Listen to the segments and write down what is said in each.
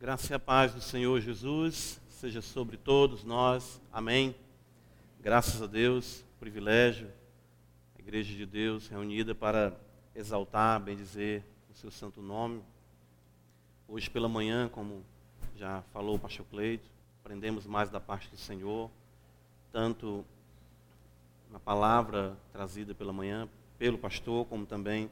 Graça e a paz do Senhor Jesus seja sobre todos nós. Amém. Graças a Deus, privilégio, a Igreja de Deus reunida para exaltar, bendizer o seu santo nome. Hoje pela manhã, como já falou o pastor Cleito, aprendemos mais da parte do Senhor, tanto na palavra trazida pela manhã pelo pastor, como também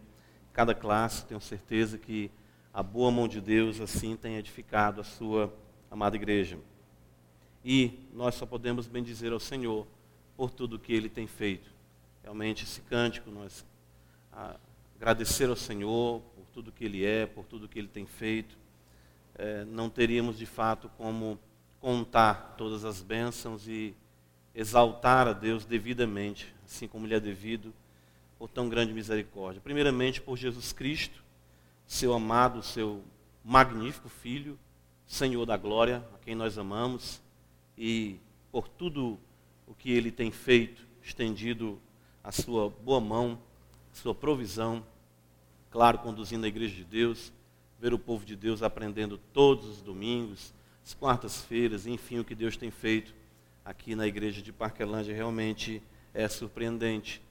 cada classe, tenho certeza que a boa mão de Deus assim tem edificado a sua amada igreja. E nós só podemos bendizer ao Senhor por tudo que Ele tem feito. Realmente esse cântico, nós agradecer ao Senhor por tudo que Ele é, por tudo que Ele tem feito. É, não teríamos de fato como contar todas as bênçãos e exaltar a Deus devidamente, assim como lhe é devido, por tão grande misericórdia. Primeiramente por Jesus Cristo, seu amado, seu magnífico Filho, Senhor da glória, a quem nós amamos, e por tudo o que ele tem feito, estendido a sua boa mão, sua provisão, claro, conduzindo a igreja de Deus, ver o povo de Deus aprendendo todos os domingos, as quartas-feiras, enfim, o que Deus tem feito aqui na igreja de Parquelândia realmente é surpreendente.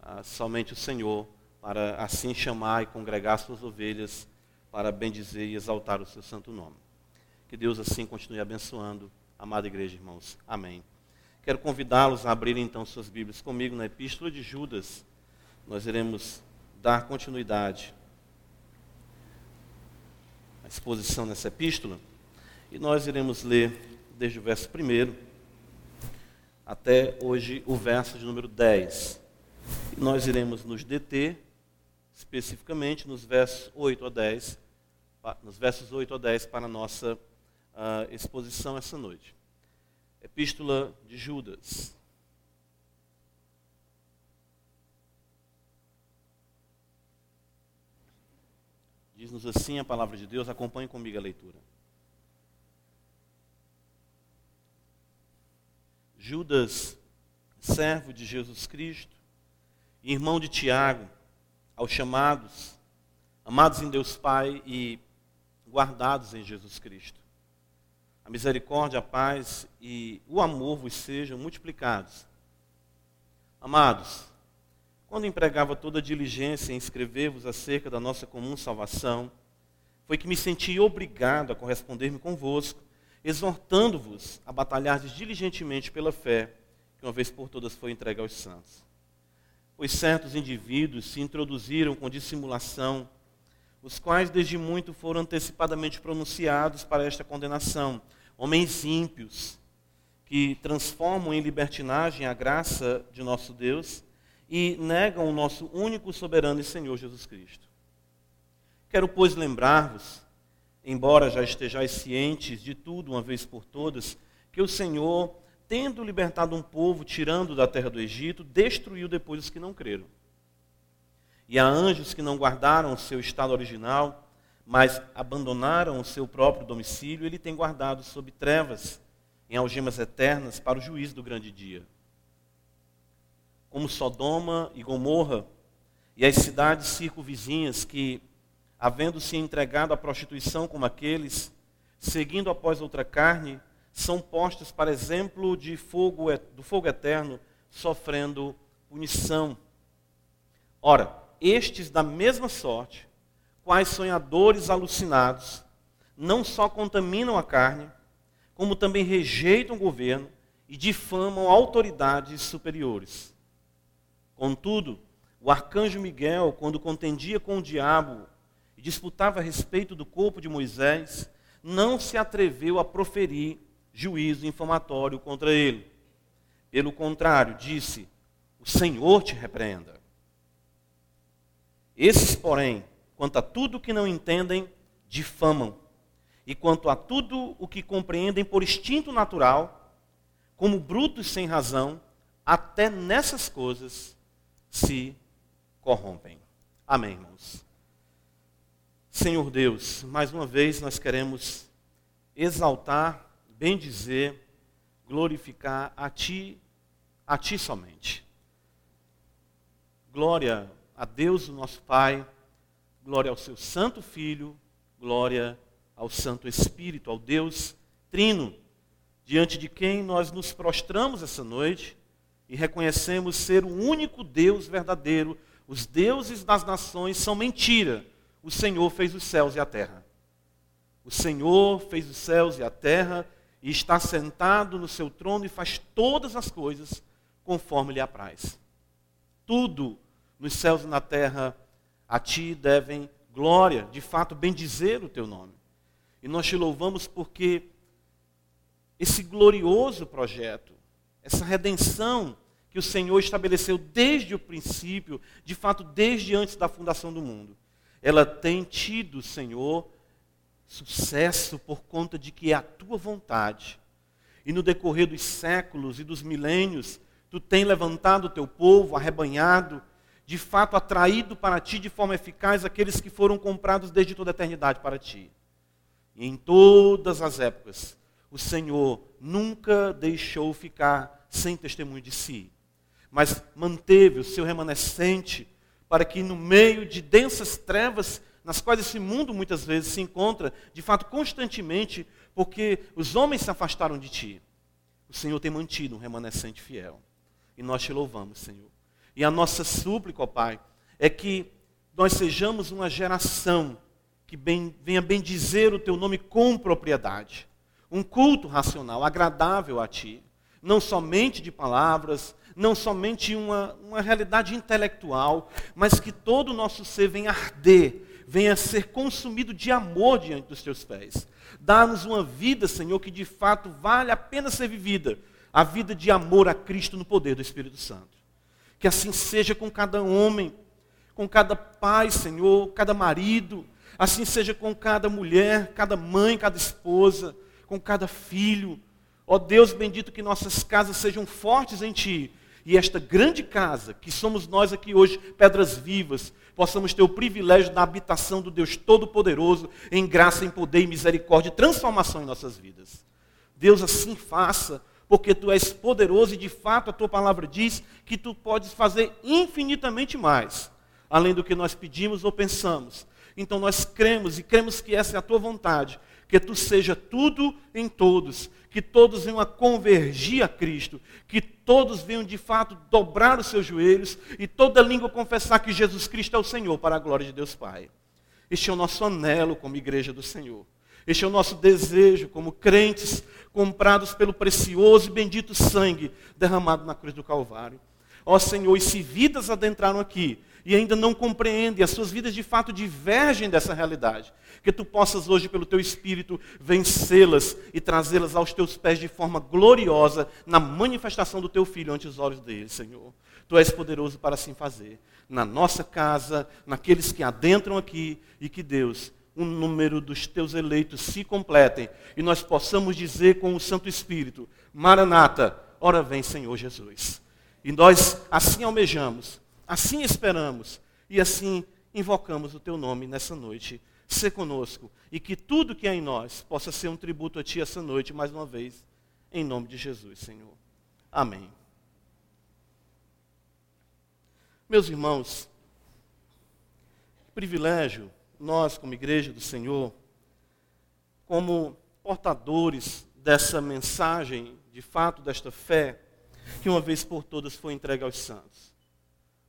Ah, somente o Senhor para assim chamar e congregar suas ovelhas para bendizer e exaltar o seu santo nome. Que Deus assim continue abençoando amada igreja, irmãos. Amém. Quero convidá-los a abrirem então suas Bíblias comigo na Epístola de Judas. Nós iremos dar continuidade à exposição nessa epístola e nós iremos ler desde o verso 1 até hoje o verso de número 10. E nós iremos nos deter especificamente nos versos 8 a 10, nos versos 8 a 10 para a nossa uh, exposição essa noite. Epístola de Judas. Diz-nos assim a palavra de Deus, acompanhe comigo a leitura. Judas, servo de Jesus Cristo, irmão de Tiago, aos chamados, amados em Deus Pai e guardados em Jesus Cristo. A misericórdia, a paz e o amor vos sejam multiplicados. Amados, quando empregava toda diligência em escrever-vos acerca da nossa comum salvação, foi que me senti obrigado a corresponder-me convosco, exortando-vos a batalhar diligentemente pela fé, que uma vez por todas foi entregue aos santos pois certos indivíduos se introduziram com dissimulação, os quais desde muito foram antecipadamente pronunciados para esta condenação, homens ímpios, que transformam em libertinagem a graça de nosso Deus e negam o nosso único soberano e Senhor Jesus Cristo. Quero, pois, lembrar-vos, embora já estejais cientes de tudo uma vez por todas, que o Senhor tendo libertado um povo, tirando da terra do Egito, destruiu depois os que não creram. E há anjos que não guardaram o seu estado original, mas abandonaram o seu próprio domicílio, ele tem guardado sob trevas, em algemas eternas, para o juízo do grande dia. Como Sodoma e Gomorra, e as cidades circunvizinhas que, havendo se entregado à prostituição como aqueles, seguindo após outra carne, são postos para exemplo de fogo, do fogo eterno, sofrendo punição. Ora, estes da mesma sorte, quais sonhadores alucinados, não só contaminam a carne, como também rejeitam o governo e difamam autoridades superiores. Contudo, o arcanjo Miguel, quando contendia com o diabo e disputava a respeito do corpo de Moisés, não se atreveu a proferir juízo infamatório contra ele. Pelo contrário, disse: O Senhor te repreenda. Esses, porém, quanto a tudo que não entendem, difamam. E quanto a tudo o que compreendem por instinto natural, como brutos sem razão, até nessas coisas se corrompem. Amém, irmãos. Senhor Deus, mais uma vez nós queremos exaltar bem dizer, glorificar a Ti, a Ti somente. Glória a Deus, o nosso Pai, glória ao Seu Santo Filho, glória ao Santo Espírito, ao Deus Trino, diante de quem nós nos prostramos essa noite e reconhecemos ser o único Deus verdadeiro. Os deuses das nações são mentira. O Senhor fez os céus e a terra. O Senhor fez os céus e a terra e está sentado no seu trono e faz todas as coisas conforme lhe apraz. Tudo nos céus e na terra a ti devem glória, de fato, bendizer o teu nome. E nós te louvamos porque esse glorioso projeto, essa redenção que o Senhor estabeleceu desde o princípio, de fato, desde antes da fundação do mundo, ela tem tido, Senhor, sucesso por conta de que é a tua vontade. E no decorrer dos séculos e dos milênios, tu tem levantado o teu povo, arrebanhado, de fato atraído para ti de forma eficaz aqueles que foram comprados desde toda a eternidade para ti. E em todas as épocas, o Senhor nunca deixou ficar sem testemunho de si, mas manteve o seu remanescente para que no meio de densas trevas nas quais esse mundo muitas vezes se encontra, de fato, constantemente, porque os homens se afastaram de ti. O Senhor tem mantido um remanescente fiel. E nós te louvamos, Senhor. E a nossa súplica, ó Pai, é que nós sejamos uma geração que bem, venha bendizer o teu nome com propriedade. Um culto racional, agradável a ti. Não somente de palavras, não somente uma, uma realidade intelectual, mas que todo o nosso ser venha arder, venha ser consumido de amor diante dos teus pés. Dá-nos uma vida, Senhor, que de fato vale a pena ser vivida. A vida de amor a Cristo no poder do Espírito Santo. Que assim seja com cada homem, com cada pai, Senhor, cada marido, assim seja com cada mulher, cada mãe, cada esposa, com cada filho. Ó Deus bendito, que nossas casas sejam fortes em Ti. E esta grande casa, que somos nós aqui hoje, pedras vivas, possamos ter o privilégio da habitação do Deus Todo-Poderoso, em graça, em poder e misericórdia e transformação em nossas vidas. Deus assim faça porque tu és poderoso e de fato a tua palavra diz que tu podes fazer infinitamente mais, além do que nós pedimos ou pensamos. Então nós cremos e cremos que essa é a tua vontade, que tu seja tudo em todos, que todos venham a convergir a Cristo, que todos venham de fato dobrar os seus joelhos e toda língua confessar que Jesus Cristo é o Senhor para a glória de Deus Pai. Este é o nosso anelo como igreja do Senhor. Este é o nosso desejo como crentes comprados pelo precioso e bendito sangue derramado na cruz do Calvário. Ó Senhor, e se vidas adentraram aqui e ainda não compreendem, as suas vidas de fato divergem dessa realidade, que tu possas hoje, pelo teu Espírito, vencê-las e trazê-las aos teus pés de forma gloriosa na manifestação do teu Filho ante os olhos deles, Senhor. Tu és poderoso para assim fazer, na nossa casa, naqueles que adentram aqui, e que Deus o número dos teus eleitos se completem e nós possamos dizer com o Santo Espírito: Maranata, ora vem, Senhor Jesus. E nós assim almejamos, assim esperamos e assim invocamos o teu nome nessa noite. Ser conosco e que tudo que há em nós possa ser um tributo a ti essa noite, mais uma vez, em nome de Jesus, Senhor. Amém. Meus irmãos, que privilégio nós, como igreja do Senhor, como portadores dessa mensagem, de fato, desta fé, que uma vez por todas foi entregue aos santos.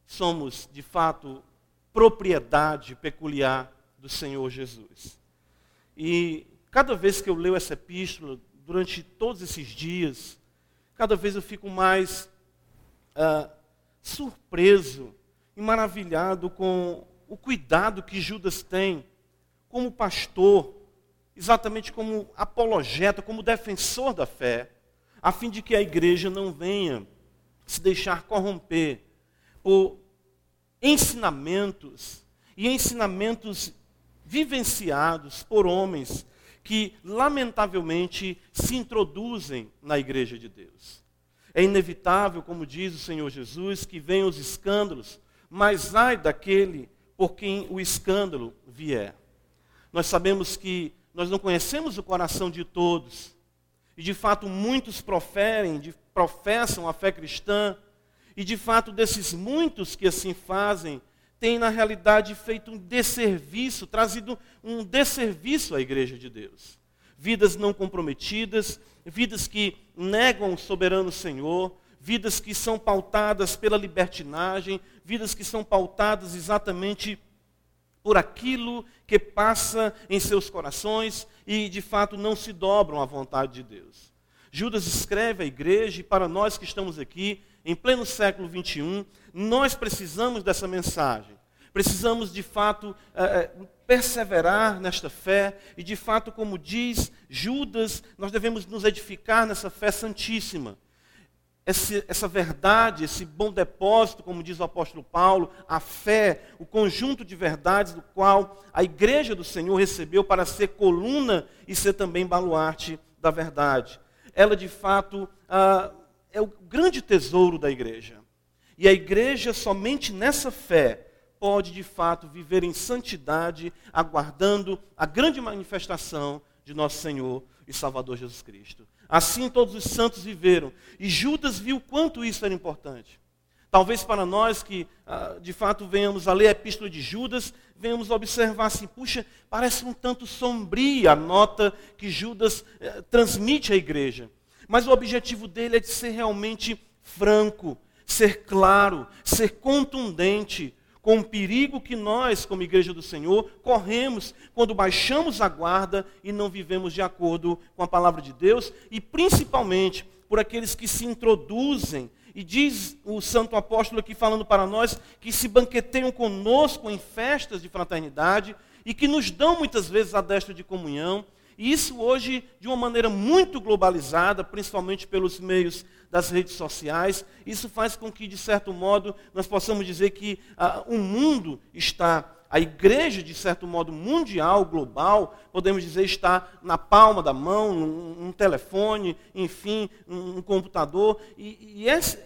Somos, de fato, propriedade peculiar do Senhor Jesus. E cada vez que eu leio essa epístola, durante todos esses dias, cada vez eu fico mais uh, surpreso e maravilhado com o cuidado que Judas tem como pastor, exatamente como apologeta, como defensor da fé, a fim de que a igreja não venha se deixar corromper por ensinamentos e ensinamentos vivenciados por homens que, lamentavelmente, se introduzem na igreja de Deus. É inevitável, como diz o Senhor Jesus, que venham os escândalos, mas ai daquele por quem o escândalo vier. Nós sabemos que nós não conhecemos o coração de todos. E de fato muitos proferem, professam a fé cristã. E de fato desses muitos que assim fazem, tem, na realidade, feito um desserviço, trazido um desserviço à igreja de Deus. Vidas não comprometidas, vidas que negam o soberano Senhor, vidas que são pautadas pela libertinagem, vidas que são pautadas exatamente por aquilo que passa em seus corações e de fato não se dobram à vontade de Deus. Judas escreve à igreja e para nós que estamos aqui em pleno século 21, nós precisamos dessa mensagem. Precisamos de fato é, perseverar nesta fé e de fato, como diz Judas, nós devemos nos edificar nessa fé santíssima esse, essa verdade, esse bom depósito, como diz o apóstolo Paulo, a fé, o conjunto de verdades do qual a igreja do Senhor recebeu para ser coluna e ser também baluarte da verdade. Ela, de fato, ah, é o grande tesouro da igreja. E a igreja, somente nessa fé, pode, de fato, viver em santidade, aguardando a grande manifestação de nosso Senhor e Salvador Jesus Cristo. Assim todos os santos viveram. E Judas viu quanto isso era importante. Talvez para nós que ah, de fato venhamos a ler a epístola de Judas, venhamos observar assim, puxa, parece um tanto sombria a nota que Judas eh, transmite à igreja. Mas o objetivo dele é de ser realmente franco, ser claro, ser contundente, com o perigo que nós, como igreja do Senhor, corremos quando baixamos a guarda e não vivemos de acordo com a palavra de Deus, e principalmente por aqueles que se introduzem. E diz o santo apóstolo aqui falando para nós que se banqueteiam conosco em festas de fraternidade e que nos dão muitas vezes a destra de comunhão. E isso hoje de uma maneira muito globalizada, principalmente pelos meios das redes sociais. Isso faz com que, de certo modo, nós possamos dizer que ah, o mundo está, a igreja, de certo modo, mundial, global, podemos dizer, está na palma da mão, num, num telefone, enfim, num, computador. E, e esse,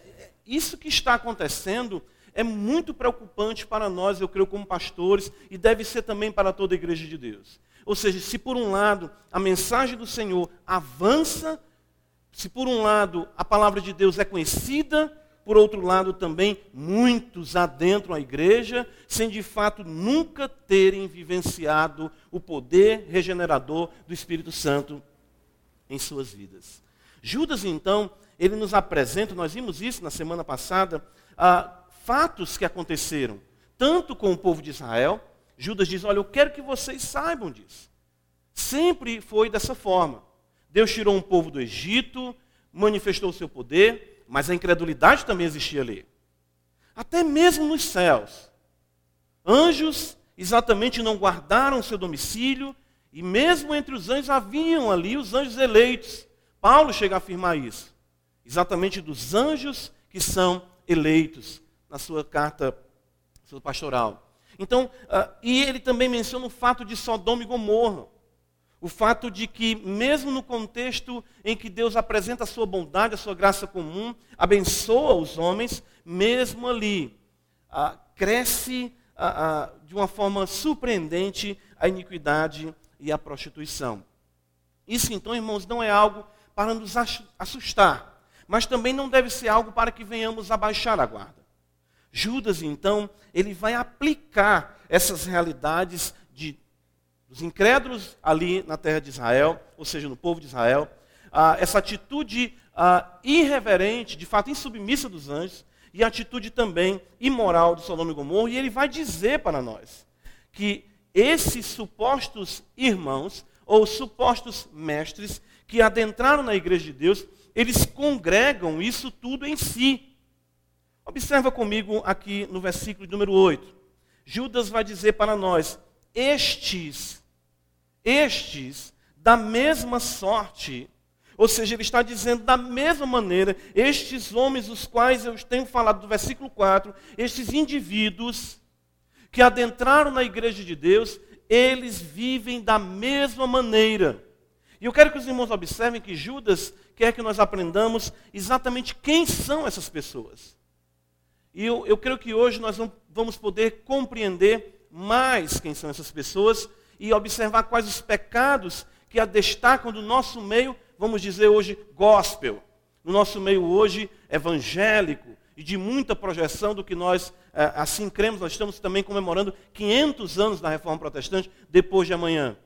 isso que está acontecendo é muito preocupante para nós, eu creio, como pastores, e deve ser também para toda a igreja de Deus. Ou seja, se por um lado a mensagem do Senhor avança se por um lado a palavra de Deus é conhecida, por outro lado também muitos adentram a igreja sem de fato nunca terem vivenciado o poder regenerador do Espírito Santo em suas vidas. Judas, então, ele nos apresenta, nós vimos isso na semana passada, ah, fatos que aconteceram, tanto com o povo de Israel. Judas diz: Olha, eu quero que vocês saibam disso. Sempre foi dessa forma. Deus tirou um povo do Egito, manifestou o seu poder, mas a incredulidade também existia ali. Até mesmo nos céus. Anjos exatamente não guardaram seu domicílio, e mesmo entre os anjos haviam ali os anjos eleitos. Paulo chega a afirmar isso. Exatamente dos anjos que são eleitos, na sua carta sua pastoral. Então, uh, e ele também menciona o fato de Sodoma e Gomorra. O fato de que, mesmo no contexto em que Deus apresenta a sua bondade, a sua graça comum, abençoa os homens, mesmo ali, ah, cresce ah, de uma forma surpreendente a iniquidade e a prostituição. Isso, então, irmãos, não é algo para nos assustar, mas também não deve ser algo para que venhamos abaixar a guarda. Judas, então, ele vai aplicar essas realidades de dos incrédulos ali na terra de Israel, ou seja, no povo de Israel, ah, essa atitude ah, irreverente, de fato insubmissa dos anjos, e a atitude também imoral de Sodoma e Gomorra, e ele vai dizer para nós que esses supostos irmãos, ou supostos mestres, que adentraram na igreja de Deus, eles congregam isso tudo em si. Observa comigo aqui no versículo número 8. Judas vai dizer para nós: Estes estes, da mesma sorte, ou seja, ele está dizendo da mesma maneira, estes homens, os quais eu tenho falado do versículo 4, estes indivíduos que adentraram na igreja de Deus, eles vivem da mesma maneira. E eu quero que os irmãos observem que Judas quer que nós aprendamos exatamente quem são essas pessoas. E eu, eu creio que hoje nós vamos poder compreender mais quem são essas pessoas e observar quais os pecados que a destacam do nosso meio, vamos dizer hoje, gospel. No nosso meio hoje, evangélico, e de muita projeção do que nós é, assim cremos. Nós estamos também comemorando 500 anos da Reforma Protestante depois de amanhã.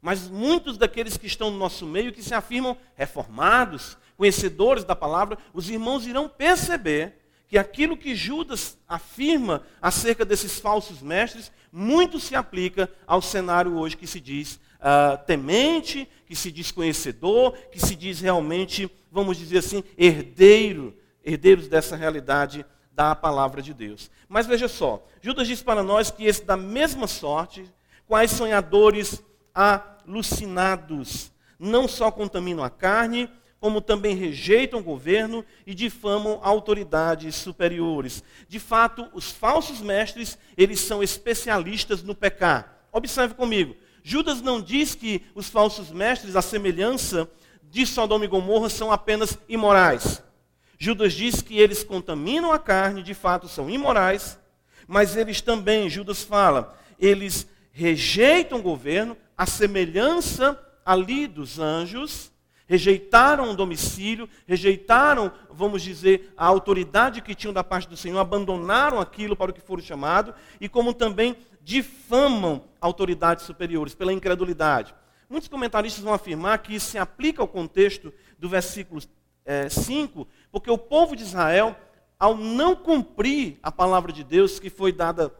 Mas muitos daqueles que estão no nosso meio, que se afirmam reformados, conhecedores da palavra, os irmãos irão perceber que aquilo que Judas afirma acerca desses falsos mestres, muito se aplica ao cenário hoje que se diz uh, temente, que se diz conhecedor, que se diz realmente, vamos dizer assim, herdeiro, herdeiros dessa realidade da palavra de Deus. Mas veja só, Judas diz para nós que esse da mesma sorte, quais sonhadores alucinados, não só contaminam a carne, como também rejeitam o governo e difamam autoridades superiores. De fato, os falsos mestres, eles são especialistas no pecar. Observe comigo. Judas não diz que os falsos mestres, à semelhança de Sodoma e Gomorra, são apenas imorais. Judas diz que eles contaminam a carne, de fato são imorais, mas eles também, Judas fala, eles rejeitam o governo, à semelhança ali dos anjos, rejeitaram o domicílio, rejeitaram, vamos dizer, a autoridade que tinham da parte do Senhor, abandonaram aquilo para o que foram chamados, e como também difamam autoridades superiores pela incredulidade. Muitos comentaristas vão afirmar que isso se aplica ao contexto do versículo é, 5, porque o povo de Israel, ao não cumprir a palavra de Deus que foi dada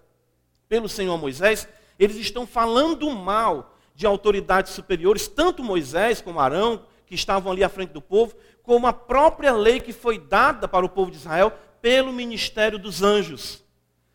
pelo Senhor Moisés, eles estão falando mal de autoridades superiores, tanto Moisés como Arão, que estavam ali à frente do povo, como a própria lei que foi dada para o povo de Israel pelo ministério dos anjos.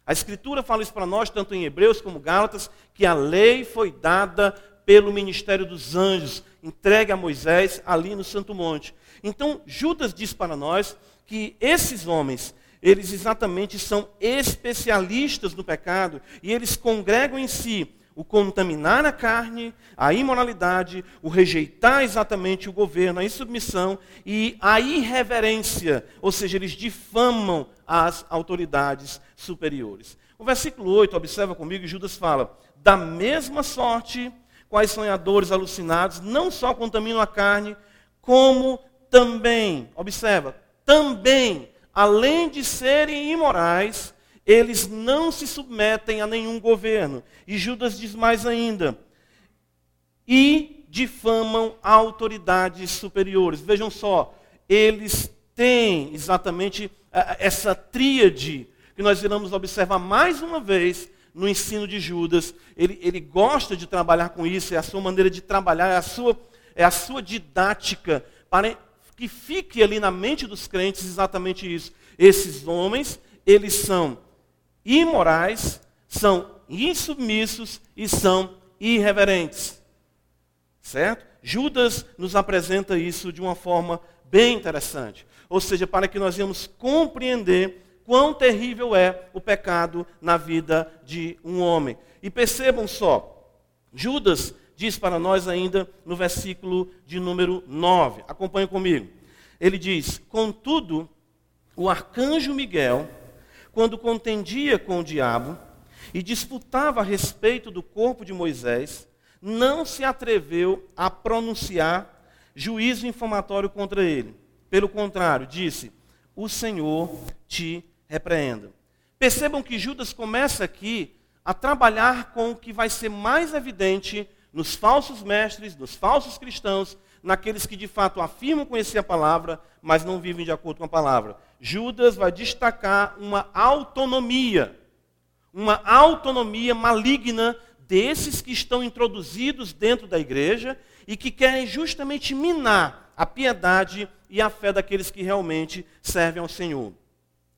A Escritura fala isso para nós, tanto em Hebreus como Gálatas, que a lei foi dada pelo ministério dos anjos, entregue a Moisés ali no Santo Monte. Então, Judas diz para nós que esses homens, eles exatamente são especialistas no pecado e eles congregam em si o contaminar a carne, a imoralidade, o rejeitar exatamente o governo, a insubmissão e a irreverência, ou seja, eles difamam as autoridades superiores. O versículo 8, observa comigo, Judas fala: da mesma sorte, quais sonhadores alucinados não só contaminam a carne, como também, observa, também, além de serem imorais, eles não se submetem a nenhum governo. E Judas diz mais ainda: e difamam autoridades superiores. Vejam só, eles têm exatamente eh, eh, essa tríade que nós iremos observar mais uma vez no ensino de Judas. Ele, ele gosta de trabalhar com isso, é a sua maneira de trabalhar, é a sua, é a sua didática, para que fique ali na mente dos crentes exatamente isso. Esses homens, eles são imorais, são insubmissos e são irreverentes. Certo? Judas nos apresenta isso de uma forma bem interessante. Ou seja, para que nós venhamos compreender quão terrível é o pecado na vida de um homem. E percebam só, Judas diz para nós ainda no versículo de número 9. Acompanhe comigo. Ele diz: Contudo, o arcanjo Miguel quando contendia com o diabo e disputava a respeito do corpo de Moisés, não se atreveu a pronunciar juízo infamatório contra ele. Pelo contrário, disse: O Senhor te repreenda. Percebam que Judas começa aqui a trabalhar com o que vai ser mais evidente nos falsos mestres, nos falsos cristãos, naqueles que de fato afirmam conhecer a palavra, mas não vivem de acordo com a palavra. Judas vai destacar uma autonomia, uma autonomia maligna desses que estão introduzidos dentro da igreja e que querem justamente minar a piedade e a fé daqueles que realmente servem ao Senhor.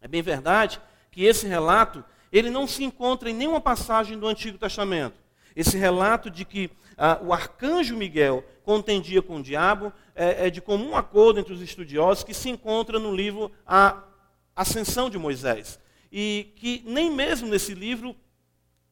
É bem verdade que esse relato, ele não se encontra em nenhuma passagem do Antigo Testamento. Esse relato de que ah, o arcanjo Miguel contendia com o diabo, é, é, de comum acordo entre os estudiosos, que se encontra no livro A Ascensão de Moisés. E que nem mesmo nesse livro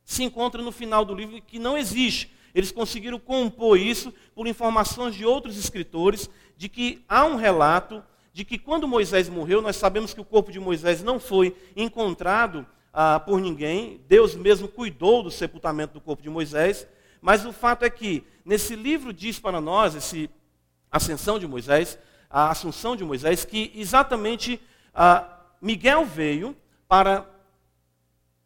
se encontra no final do livro, que não existe. Eles conseguiram compor isso por informações de outros escritores, de que há um relato de que quando Moisés morreu, nós sabemos que o corpo de Moisés não foi encontrado ah, por ninguém, Deus mesmo cuidou do sepultamento do corpo de Moisés, mas o fato é que nesse livro diz para nós, esse Ascensão de Moisés, a Assunção de Moisés, que exatamente ah, Miguel veio para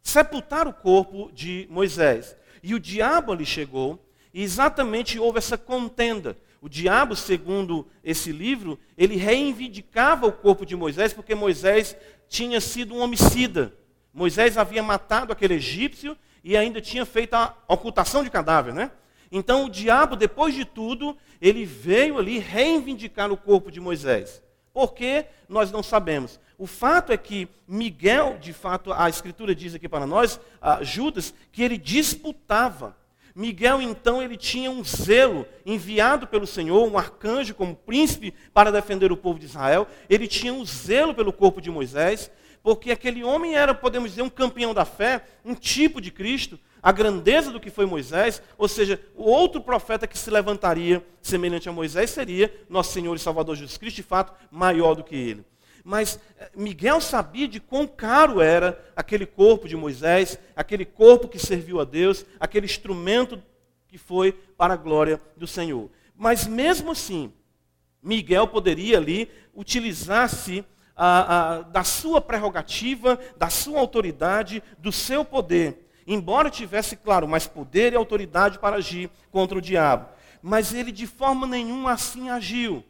sepultar o corpo de Moisés. E o diabo ali chegou, e exatamente houve essa contenda. O diabo, segundo esse livro, ele reivindicava o corpo de Moisés, porque Moisés tinha sido um homicida. Moisés havia matado aquele egípcio e ainda tinha feito a ocultação de cadáver, né? Então o diabo, depois de tudo, ele veio ali reivindicar o corpo de Moisés. Por que nós não sabemos? O fato é que Miguel, de fato, a Escritura diz aqui para nós, Judas, que ele disputava. Miguel, então, ele tinha um zelo enviado pelo Senhor, um arcanjo como príncipe para defender o povo de Israel. Ele tinha um zelo pelo corpo de Moisés, porque aquele homem era, podemos dizer, um campeão da fé, um tipo de Cristo, a grandeza do que foi Moisés, ou seja, o outro profeta que se levantaria semelhante a Moisés seria nosso Senhor e Salvador Jesus Cristo, de fato, maior do que ele. Mas eh, Miguel sabia de quão caro era aquele corpo de Moisés, aquele corpo que serviu a Deus, aquele instrumento que foi para a glória do Senhor. Mas mesmo assim, Miguel poderia ali utilizar-se da sua prerrogativa, da sua autoridade, do seu poder. Embora tivesse, claro, mais poder e autoridade para agir contra o diabo. Mas ele de forma nenhuma assim agiu.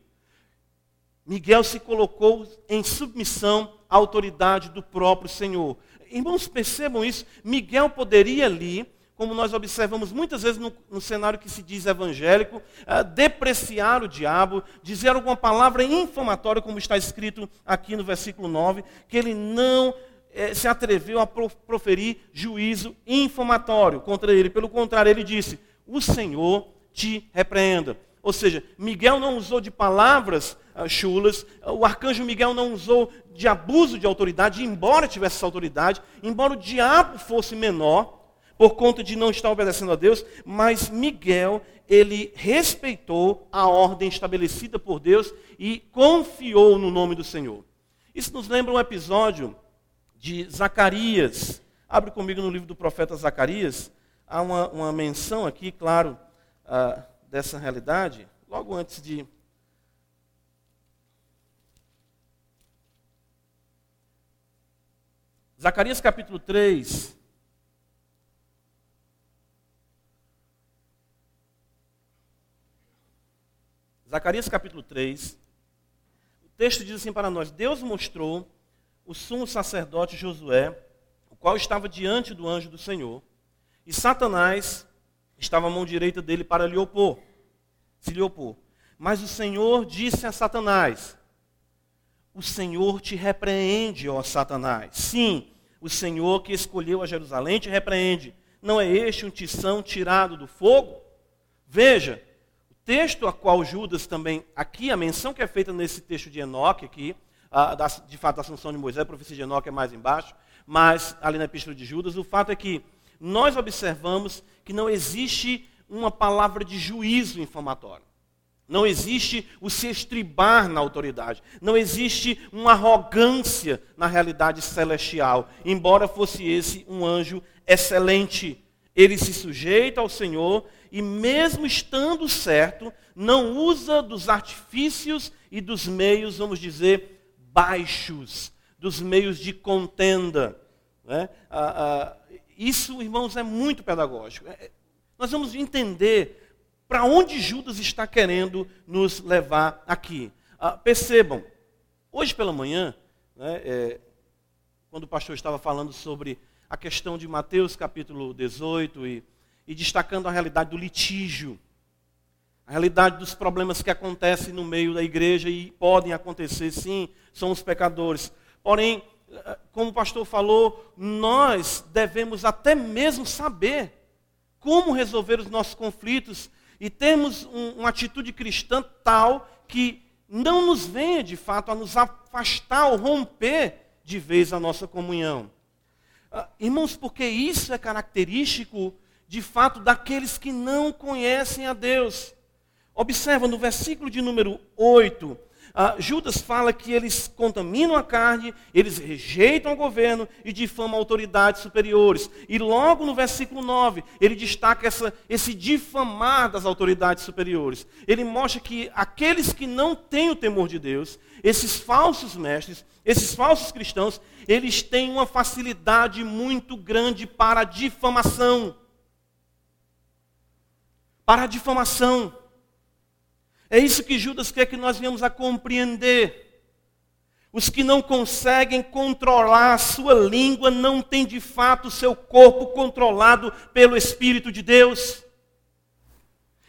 Miguel se colocou em submissão à autoridade do próprio Senhor. Irmãos, percebam isso. Miguel poderia ali, como nós observamos muitas vezes no, no cenário que se diz evangélico, uh, depreciar o diabo, dizer alguma palavra infamatória, como está escrito aqui no versículo 9, que ele não eh, se atreveu a proferir juízo infamatório contra ele. Pelo contrário, ele disse: O Senhor te repreenda. Ou seja, Miguel não usou de palavras uh, chulas, o arcanjo Miguel não usou de abuso de autoridade, embora tivesse essa autoridade, embora o diabo fosse menor, por conta de não estar obedecendo a Deus, mas Miguel, ele respeitou a ordem estabelecida por Deus e confiou no nome do Senhor. Isso nos lembra um episódio de Zacarias. Abre comigo no livro do profeta Zacarias. Há uma, uma menção aqui, claro, uh, dessa realidade, logo antes de Zacarias capítulo 3. Zacarias capítulo 3. O texto diz assim para nós: Deus mostrou o sumo sacerdote Josué, o qual estava diante do anjo do Senhor, e Satanás estava à mão direita dele para lhe opor, se lhe opor. Mas o Senhor disse a Satanás: O Senhor te repreende, ó Satanás. Sim, o Senhor que escolheu a Jerusalém te repreende. Não é este um tição tirado do fogo? Veja, texto a qual Judas também, aqui a menção que é feita nesse texto de Enoque aqui, de fato a Assunção de Moisés, a profecia de Enoque é mais embaixo, mas ali na epístola de Judas, o fato é que nós observamos que não existe uma palavra de juízo infamatório. Não existe o se estribar na autoridade. Não existe uma arrogância na realidade celestial. Embora fosse esse um anjo excelente, ele se sujeita ao Senhor e, mesmo estando certo, não usa dos artifícios e dos meios, vamos dizer, baixos, dos meios de contenda. Né? Ah, ah, isso, irmãos, é muito pedagógico. É, nós vamos entender para onde Judas está querendo nos levar aqui. Ah, percebam, hoje pela manhã, né, é, quando o pastor estava falando sobre a questão de Mateus capítulo 18 e, e destacando a realidade do litígio, a realidade dos problemas que acontecem no meio da igreja e podem acontecer, sim, são os pecadores. Porém, como o pastor falou, nós devemos até mesmo saber como resolver os nossos conflitos e termos um, uma atitude cristã tal que não nos venha de fato a nos afastar ou romper de vez a nossa comunhão. Uh, irmãos, porque isso é característico de fato daqueles que não conhecem a Deus. Observa no versículo de número 8, ah, Judas fala que eles contaminam a carne, eles rejeitam o governo e difamam autoridades superiores. E logo no versículo 9, ele destaca essa, esse difamar das autoridades superiores. Ele mostra que aqueles que não têm o temor de Deus, esses falsos mestres, esses falsos cristãos, eles têm uma facilidade muito grande para a difamação. Para a difamação. É isso que Judas quer que nós venhamos a compreender. Os que não conseguem controlar a sua língua não têm de fato o seu corpo controlado pelo Espírito de Deus.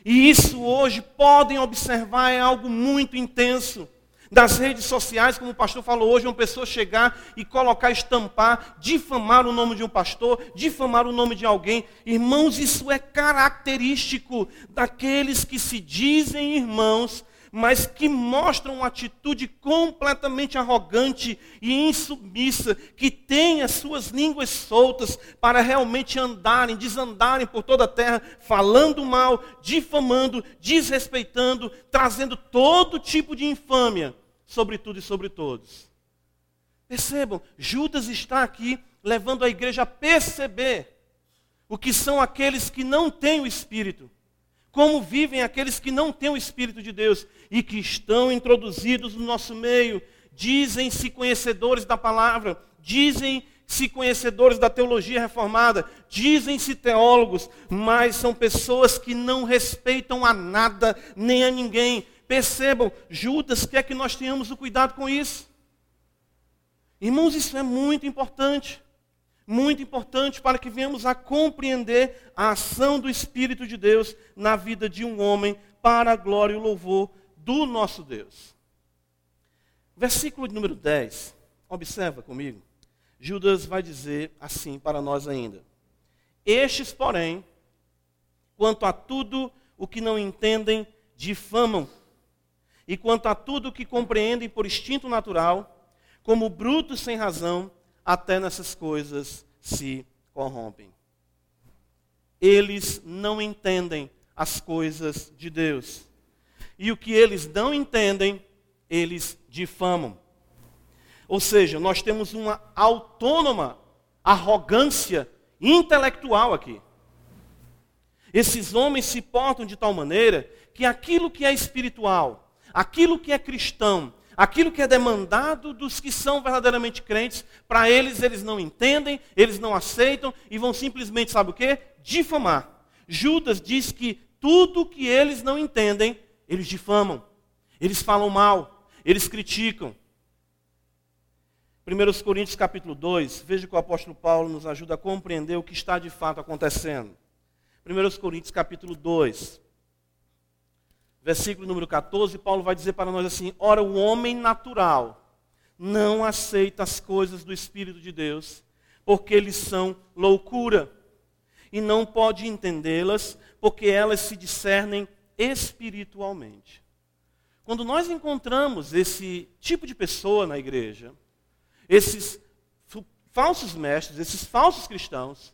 E isso hoje podem observar é algo muito intenso das redes sociais, como o pastor falou hoje, uma pessoa chegar e colocar, estampar, difamar o nome de um pastor, difamar o nome de alguém. Irmãos, isso é característico daqueles que se dizem irmãos, mas que mostram uma atitude completamente arrogante e insubmissa, que têm as suas línguas soltas para realmente andarem, desandarem por toda a terra, falando mal, difamando, desrespeitando, trazendo todo tipo de infâmia sobre tudo e sobre todos. Percebam, Judas está aqui levando a igreja a perceber o que são aqueles que não têm o Espírito como vivem aqueles que não têm o Espírito de Deus e que estão introduzidos no nosso meio, dizem-se conhecedores da palavra, dizem-se conhecedores da teologia reformada, dizem-se teólogos, mas são pessoas que não respeitam a nada nem a ninguém. Percebam, Judas quer que nós tenhamos o cuidado com isso. Irmãos, isso é muito importante muito importante para que venhamos a compreender a ação do Espírito de Deus na vida de um homem para a glória e o louvor do nosso Deus. Versículo número 10. Observa comigo. Judas vai dizer assim para nós ainda: Estes, porém, quanto a tudo o que não entendem, difamam, e quanto a tudo o que compreendem por instinto natural, como brutos sem razão, até nessas coisas se corrompem. Eles não entendem as coisas de Deus. E o que eles não entendem, eles difamam. Ou seja, nós temos uma autônoma arrogância intelectual aqui. Esses homens se portam de tal maneira que aquilo que é espiritual, aquilo que é cristão, aquilo que é demandado dos que são verdadeiramente crentes, para eles, eles não entendem, eles não aceitam e vão simplesmente, sabe o que? Difamar. Judas diz que tudo que eles não entendem, eles difamam, eles falam mal, eles criticam. 1 Coríntios capítulo 2, veja que o apóstolo Paulo nos ajuda a compreender o que está de fato acontecendo. 1 Coríntios capítulo 2, versículo número 14, Paulo vai dizer para nós assim: Ora, o homem natural não aceita as coisas do Espírito de Deus, porque eles são loucura, e não pode entendê-las, porque elas se discernem espiritualmente. Quando nós encontramos esse tipo de pessoa na igreja, esses falsos mestres, esses falsos cristãos,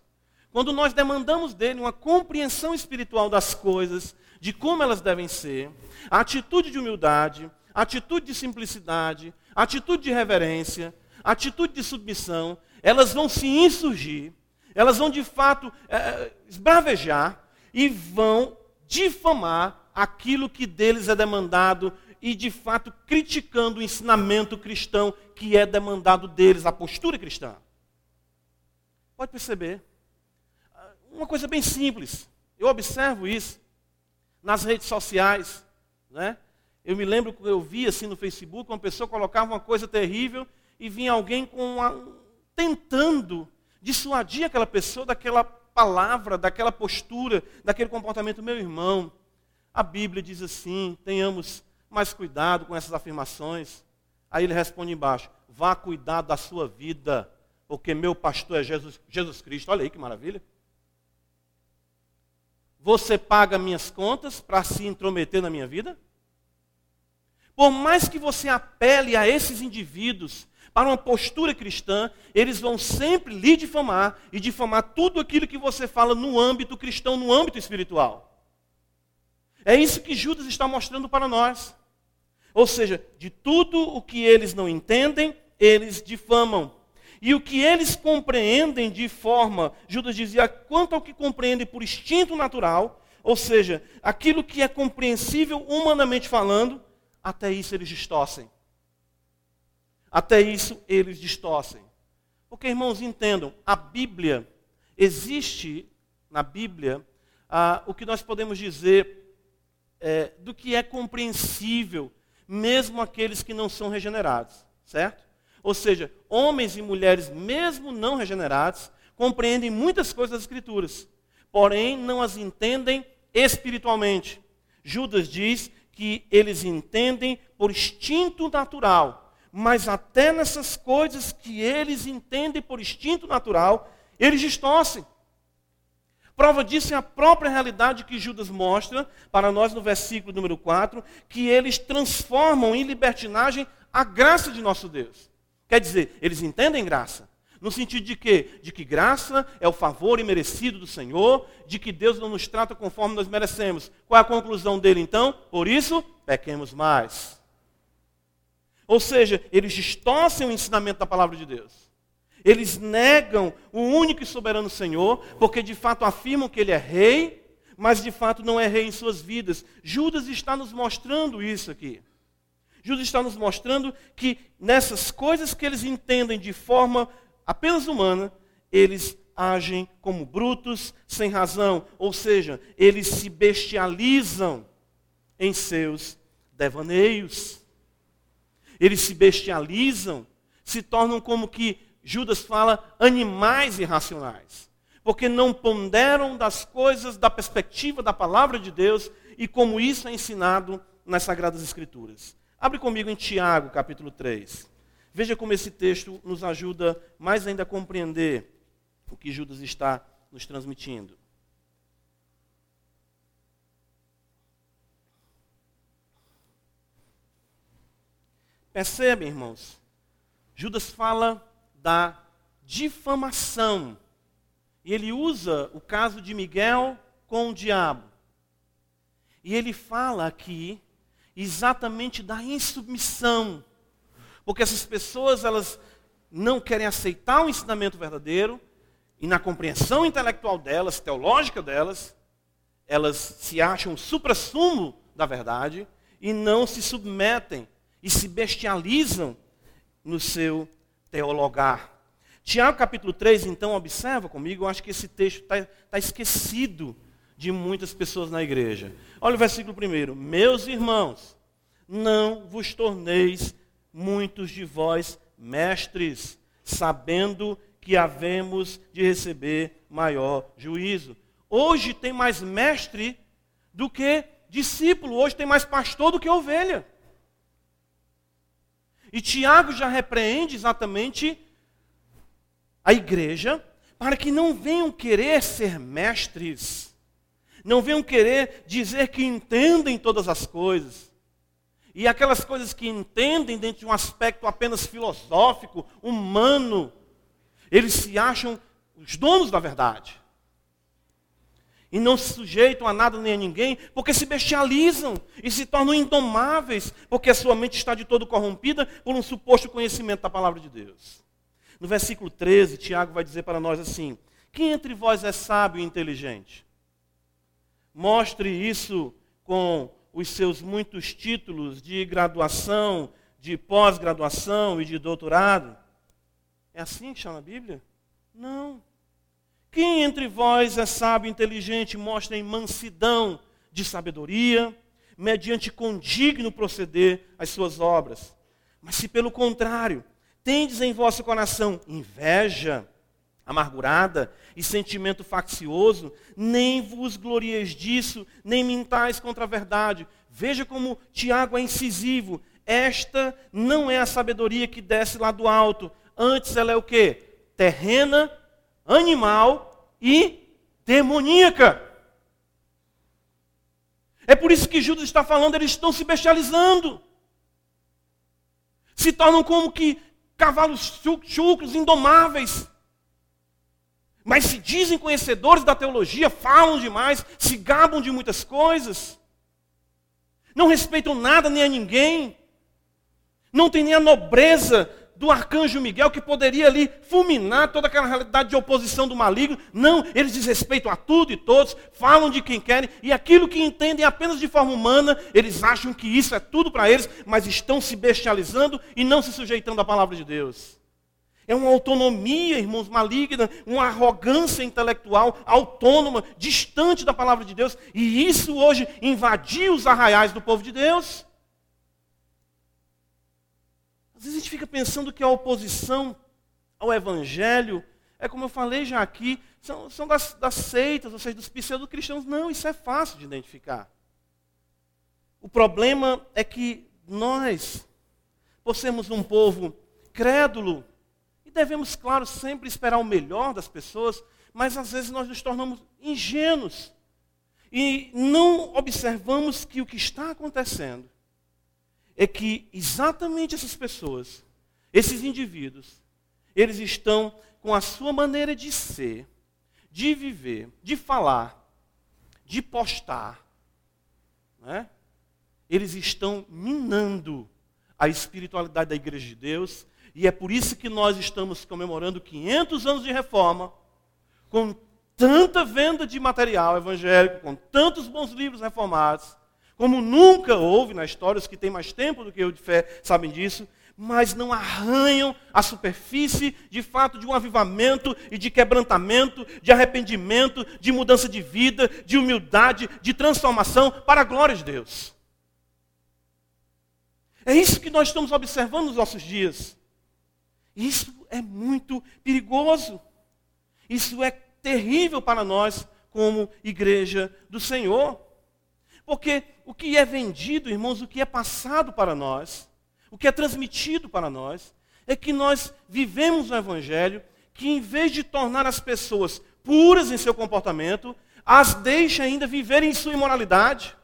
quando nós demandamos dele uma compreensão espiritual das coisas, de como elas devem ser, a atitude de humildade, a atitude de simplicidade, a atitude de reverência, a atitude de submissão, elas vão se insurgir, elas vão de fato é, esbravejar e vão difamar aquilo que deles é demandado e de fato criticando o ensinamento cristão que é demandado deles, a postura cristã. Pode perceber? Uma coisa bem simples. Eu observo isso nas redes sociais. Né? Eu me lembro que eu vi assim no Facebook, uma pessoa colocava uma coisa terrível e vinha alguém com uma, tentando dissuadir aquela pessoa daquela palavra, daquela postura, daquele comportamento. Meu irmão, a Bíblia diz assim: tenhamos mais cuidado com essas afirmações. Aí ele responde embaixo: vá cuidar da sua vida, porque meu pastor é Jesus, Jesus Cristo. Olha aí que maravilha. Você paga minhas contas para se intrometer na minha vida? Por mais que você apele a esses indivíduos para uma postura cristã, eles vão sempre lhe difamar e difamar tudo aquilo que você fala no âmbito cristão, no âmbito espiritual. É isso que Judas está mostrando para nós. Ou seja, de tudo o que eles não entendem, eles difamam. E o que eles compreendem de forma, Judas dizia, quanto ao que compreendem por instinto natural, ou seja, aquilo que é compreensível humanamente falando, até isso eles distorcem. Até isso eles distorcem. Porque, irmãos, entendam, a Bíblia, existe na Bíblia ah, o que nós podemos dizer é, do que é compreensível, mesmo aqueles que não são regenerados, certo? Ou seja, homens e mulheres, mesmo não regenerados, compreendem muitas coisas das Escrituras, porém não as entendem espiritualmente. Judas diz que eles entendem por instinto natural, mas até nessas coisas que eles entendem por instinto natural, eles distorcem. Prova disso é a própria realidade que Judas mostra para nós no versículo número 4, que eles transformam em libertinagem a graça de nosso Deus. Quer dizer, eles entendem graça, no sentido de que, de que graça é o favor imerecido do Senhor, de que Deus não nos trata conforme nós merecemos. Qual é a conclusão dele então? Por isso, pequemos mais. Ou seja, eles distorcem o ensinamento da palavra de Deus. Eles negam o único e soberano Senhor, porque de fato afirmam que ele é rei, mas de fato não é rei em suas vidas. Judas está nos mostrando isso aqui. Judas está nos mostrando que nessas coisas que eles entendem de forma apenas humana, eles agem como brutos, sem razão, ou seja, eles se bestializam em seus devaneios. Eles se bestializam, se tornam como que Judas fala, animais irracionais, porque não ponderam das coisas da perspectiva da palavra de Deus e como isso é ensinado nas Sagradas Escrituras. Abre comigo em Tiago, capítulo 3. Veja como esse texto nos ajuda mais ainda a compreender o que Judas está nos transmitindo. Percebem, irmãos? Judas fala da difamação. E ele usa o caso de Miguel com o diabo. E ele fala aqui exatamente da insubmissão porque essas pessoas, elas não querem aceitar o ensinamento verdadeiro, e na compreensão intelectual delas, teológica delas, elas se acham o supra-sumo da verdade e não se submetem e se bestializam no seu teologar. Tiago capítulo 3, então, observa comigo, eu acho que esse texto está tá esquecido de muitas pessoas na igreja. Olha o versículo primeiro. Meus irmãos, não vos torneis muitos de vós mestres, sabendo que havemos de receber maior juízo. Hoje tem mais mestre do que discípulo, hoje tem mais pastor do que ovelha. E Tiago já repreende exatamente a igreja para que não venham querer ser mestres, não venham querer dizer que entendem todas as coisas, e aquelas coisas que entendem dentro de um aspecto apenas filosófico, humano, eles se acham os donos da verdade. E não se sujeitam a nada nem a ninguém, porque se bestializam e se tornam indomáveis, porque a sua mente está de todo corrompida por um suposto conhecimento da palavra de Deus. No versículo 13, Tiago vai dizer para nós assim: Quem entre vós é sábio e inteligente? Mostre isso com os seus muitos títulos de graduação, de pós-graduação e de doutorado? É assim que chama a Bíblia? Não. Quem entre vós é sábio e inteligente, mostra em mansidão de sabedoria, mediante condigno proceder as suas obras. Mas se pelo contrário, tendes em vosso coração inveja, amargurada e sentimento faccioso, nem vos glorieis disso, nem mintais contra a verdade. Veja como Tiago é incisivo. Esta não é a sabedoria que desce lá do alto. Antes ela é o que? Terrena, animal e demoníaca. É por isso que Judas está falando, eles estão se bestializando. Se tornam como que cavalos chucros, indomáveis mas se dizem conhecedores da teologia, falam demais, se gabam de muitas coisas, não respeitam nada nem a ninguém, Não tem nem a nobreza do arcanjo Miguel que poderia ali fulminar toda aquela realidade de oposição do maligno. Não, eles desrespeitam a tudo e todos, falam de quem querem e aquilo que entendem apenas de forma humana, eles acham que isso é tudo para eles, mas estão se bestializando e não se sujeitando à palavra de Deus. É uma autonomia, irmãos, maligna, uma arrogância intelectual autônoma, distante da palavra de Deus, e isso hoje invadiu os arraiais do povo de Deus. Às vezes a gente fica pensando que a oposição ao Evangelho é como eu falei já aqui, são, são das, das seitas, ou seja, dos pseudo-cristãos. Não, isso é fácil de identificar. O problema é que nós, por sermos um povo crédulo, devemos, claro, sempre esperar o melhor das pessoas, mas às vezes nós nos tornamos ingênuos e não observamos que o que está acontecendo é que exatamente essas pessoas, esses indivíduos, eles estão com a sua maneira de ser, de viver, de falar, de postar, né? eles estão minando a espiritualidade da igreja de Deus, e é por isso que nós estamos comemorando 500 anos de reforma, com tanta venda de material evangélico, com tantos bons livros reformados, como nunca houve na história, os que têm mais tempo do que eu de fé sabem disso, mas não arranham a superfície de fato de um avivamento e de quebrantamento, de arrependimento, de mudança de vida, de humildade, de transformação para a glória de Deus. É isso que nós estamos observando nos nossos dias. Isso é muito perigoso. Isso é terrível para nós como igreja do Senhor. Porque o que é vendido, irmãos, o que é passado para nós, o que é transmitido para nós, é que nós vivemos um evangelho que, em vez de tornar as pessoas puras em seu comportamento, as deixa ainda viverem em sua imoralidade.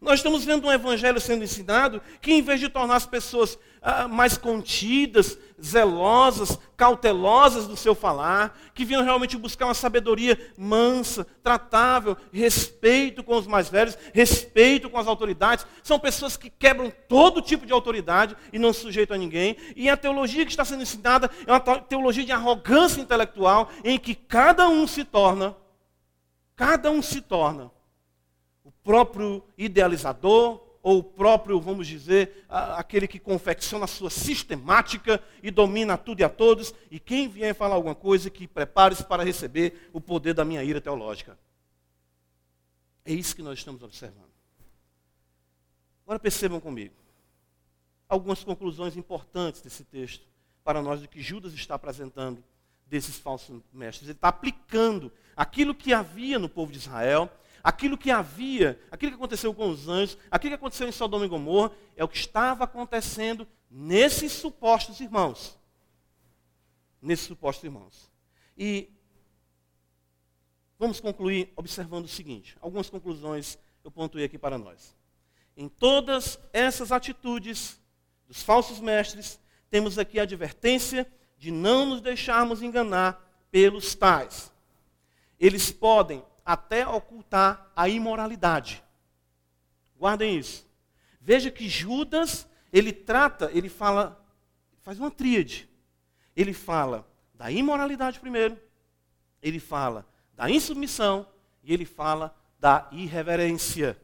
Nós estamos vendo um evangelho sendo ensinado que, em vez de tornar as pessoas ah, mais contidas, zelosas, cautelosas do seu falar, que vinham realmente buscar uma sabedoria mansa, tratável, respeito com os mais velhos, respeito com as autoridades. São pessoas que quebram todo tipo de autoridade e não se sujeitam a ninguém. E a teologia que está sendo ensinada é uma teologia de arrogância intelectual, em que cada um se torna, cada um se torna o próprio idealizador, ou o próprio, vamos dizer, aquele que confecciona a sua sistemática e domina tudo e a todos, e quem vier falar alguma coisa, que prepare-se para receber o poder da minha ira teológica. É isso que nós estamos observando. Agora percebam comigo algumas conclusões importantes desse texto para nós do que Judas está apresentando desses falsos mestres. Ele está aplicando aquilo que havia no povo de Israel aquilo que havia, aquilo que aconteceu com os anjos, aquilo que aconteceu em Sodoma e Gomorra, é o que estava acontecendo nesses supostos irmãos. Nesses supostos irmãos. E vamos concluir observando o seguinte: algumas conclusões eu pontuei aqui para nós. Em todas essas atitudes dos falsos mestres, temos aqui a advertência de não nos deixarmos enganar pelos tais. Eles podem até ocultar a imoralidade. Guardem isso. Veja que Judas, ele trata, ele fala, faz uma tríade. Ele fala da imoralidade primeiro, ele fala da insubmissão e ele fala da irreverência.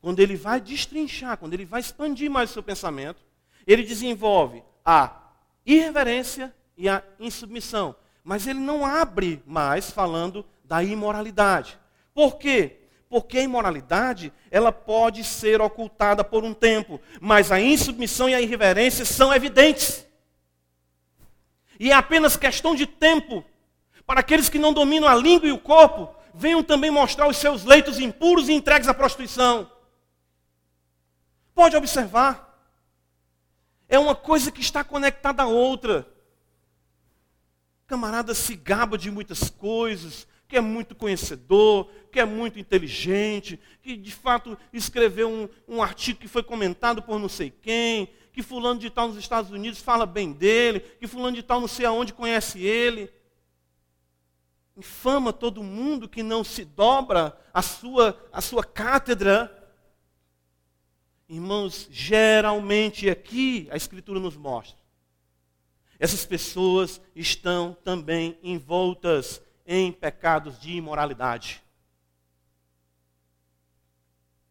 Quando ele vai destrinchar, quando ele vai expandir mais o seu pensamento, ele desenvolve a irreverência e a insubmissão. Mas ele não abre mais falando da imoralidade. Por quê? Porque a imoralidade, ela pode ser ocultada por um tempo, mas a insubmissão e a irreverência são evidentes. E é apenas questão de tempo para aqueles que não dominam a língua e o corpo, venham também mostrar os seus leitos impuros e entregues à prostituição. Pode observar. É uma coisa que está conectada à outra. O camarada se gaba de muitas coisas, que é muito conhecedor, que é muito inteligente, que de fato escreveu um, um artigo que foi comentado por não sei quem, que fulano de tal nos Estados Unidos fala bem dele, que fulano de tal não sei aonde conhece ele. Infama todo mundo que não se dobra a sua, a sua cátedra. irmãos, geralmente aqui a Escritura nos mostra, essas pessoas estão também envoltas em pecados de imoralidade.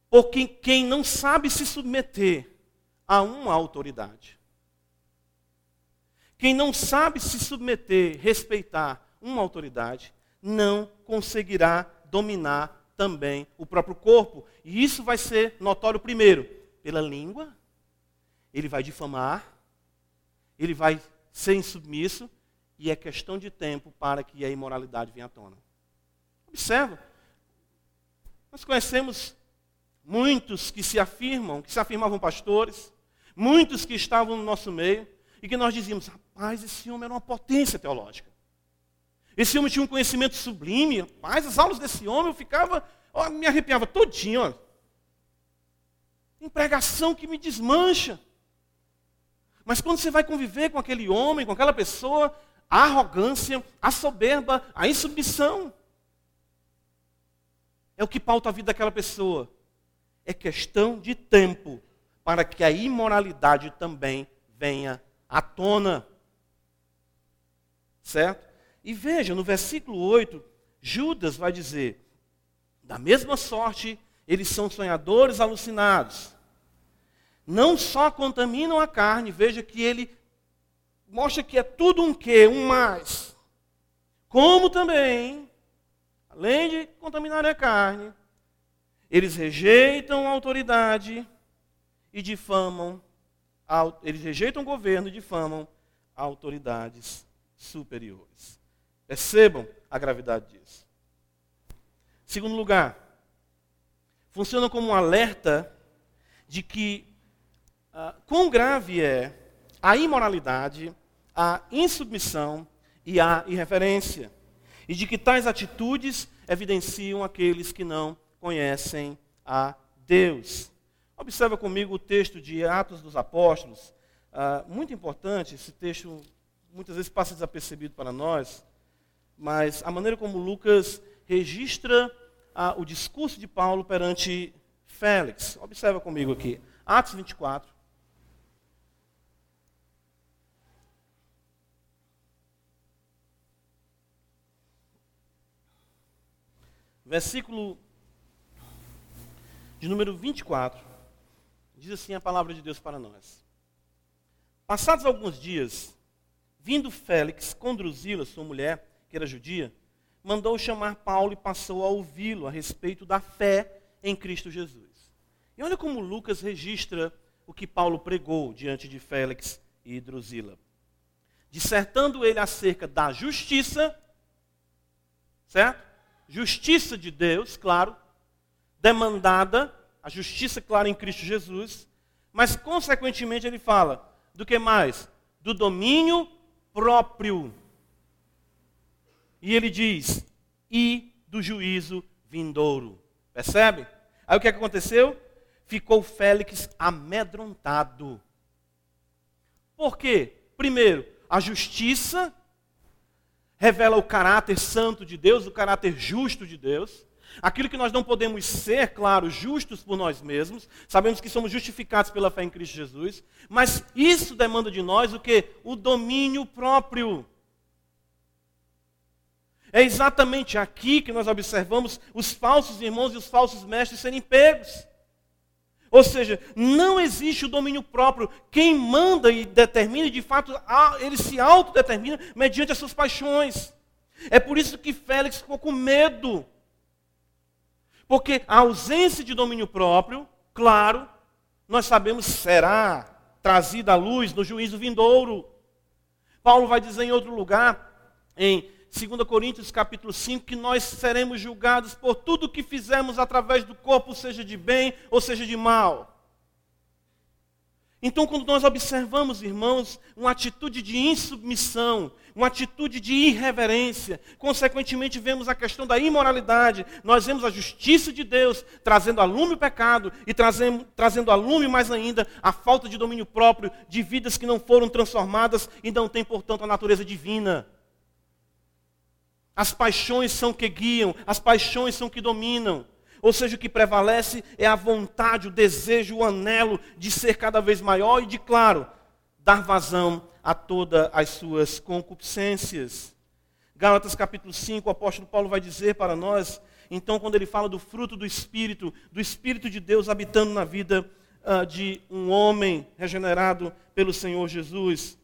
Porque quem não sabe se submeter a uma autoridade, quem não sabe se submeter, respeitar uma autoridade, não conseguirá dominar também o próprio corpo. E isso vai ser notório primeiro pela língua, ele vai difamar, ele vai ser insubmisso, e é questão de tempo para que a imoralidade venha à tona. Observa. Nós conhecemos muitos que se afirmam, que se afirmavam pastores, muitos que estavam no nosso meio, e que nós dizíamos, rapaz, esse homem era uma potência teológica. Esse homem tinha um conhecimento sublime, mas as aulas desse homem eu ficava, ó, me arrepiava todinho, ó. Empregação que me desmancha. Mas quando você vai conviver com aquele homem, com aquela pessoa, a arrogância, a soberba, a insubmissão. É o que pauta a vida daquela pessoa. É questão de tempo para que a imoralidade também venha à tona. Certo? E veja, no versículo 8, Judas vai dizer: da mesma sorte, eles são sonhadores alucinados. Não só contaminam a carne, veja que ele mostra que é tudo um quê? Um mais. Como também, além de contaminar a carne, eles rejeitam a autoridade e difamam, eles rejeitam o governo e difamam autoridades superiores. Percebam a gravidade disso. Segundo lugar, funciona como um alerta de que uh, quão grave é a imoralidade a insubmissão e a irreverência, e de que tais atitudes evidenciam aqueles que não conhecem a Deus. Observa comigo o texto de Atos dos Apóstolos, ah, muito importante, esse texto muitas vezes passa desapercebido para nós, mas a maneira como Lucas registra ah, o discurso de Paulo perante Félix. Observa comigo aqui, Atos 24. Versículo de número 24, diz assim a palavra de Deus para nós. Passados alguns dias, vindo Félix conduzi-la, sua mulher, que era judia, mandou chamar Paulo e passou a ouvi-lo a respeito da fé em Cristo Jesus. E olha como Lucas registra o que Paulo pregou diante de Félix e Drusila. Dissertando ele acerca da justiça, certo? Justiça de Deus, claro, demandada, a justiça clara em Cristo Jesus, mas consequentemente ele fala do que mais? Do domínio próprio. E ele diz: e do juízo vindouro. Percebe? Aí o que, aconteceu? Ficou Félix amedrontado. Por quê? Primeiro, a justiça revela o caráter santo de Deus, o caráter justo de Deus. Aquilo que nós não podemos ser, claro, justos por nós mesmos, sabemos que somos justificados pela fé em Cristo Jesus, mas isso demanda de nós o que? O domínio próprio. É exatamente aqui que nós observamos os falsos irmãos e os falsos mestres serem pegos. Ou seja, não existe o domínio próprio. Quem manda e determina, de fato, ele se autodetermina mediante as suas paixões. É por isso que Félix ficou com medo. Porque a ausência de domínio próprio, claro, nós sabemos será trazida à luz no juízo vindouro. Paulo vai dizer em outro lugar, em 2 Coríntios capítulo 5, que nós seremos julgados por tudo que fizemos através do corpo, seja de bem ou seja de mal. Então, quando nós observamos, irmãos, uma atitude de insubmissão, uma atitude de irreverência, consequentemente vemos a questão da imoralidade, nós vemos a justiça de Deus trazendo a lume o pecado e trazendo, trazendo a lume mais ainda a falta de domínio próprio de vidas que não foram transformadas e não têm, portanto, a natureza divina. As paixões são que guiam, as paixões são que dominam. Ou seja, o que prevalece é a vontade, o desejo, o anelo de ser cada vez maior e de, claro, dar vazão a todas as suas concupiscências. Gálatas capítulo 5, o apóstolo Paulo vai dizer para nós, então, quando ele fala do fruto do Espírito, do Espírito de Deus habitando na vida uh, de um homem regenerado pelo Senhor Jesus,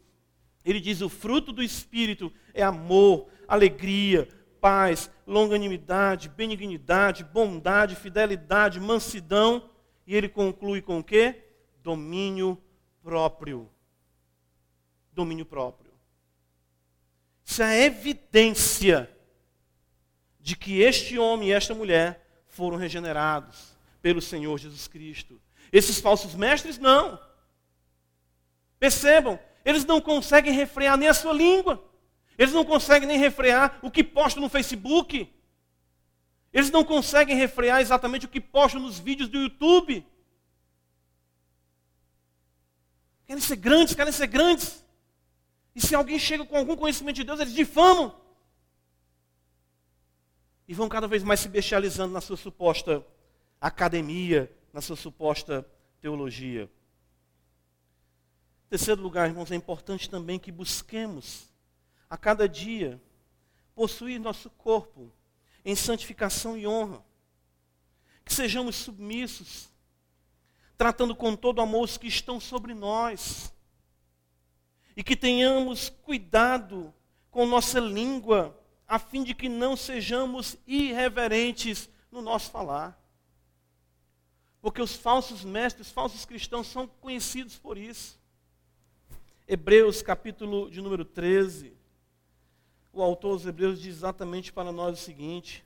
ele diz: o fruto do Espírito é amor, alegria, paz, longanimidade, benignidade, bondade, fidelidade, mansidão. E ele conclui com o quê? Domínio próprio. Domínio próprio. Isso é evidência de que este homem e esta mulher foram regenerados pelo Senhor Jesus Cristo. Esses falsos mestres não. Percebam, eles não conseguem refrear nem a sua língua. Eles não conseguem nem refrear o que postam no Facebook. Eles não conseguem refrear exatamente o que postam nos vídeos do YouTube. Querem ser grandes, querem ser grandes. E se alguém chega com algum conhecimento de Deus, eles difamam. E vão cada vez mais se bestializando na sua suposta academia, na sua suposta teologia. Terceiro lugar, irmãos, é importante também que busquemos a cada dia possuir nosso corpo em santificação e honra. Que sejamos submissos, tratando com todo amor os que estão sobre nós. E que tenhamos cuidado com nossa língua, a fim de que não sejamos irreverentes no nosso falar. Porque os falsos mestres, os falsos cristãos são conhecidos por isso. Hebreus capítulo de número 13, o autor dos Hebreus diz exatamente para nós o seguinte.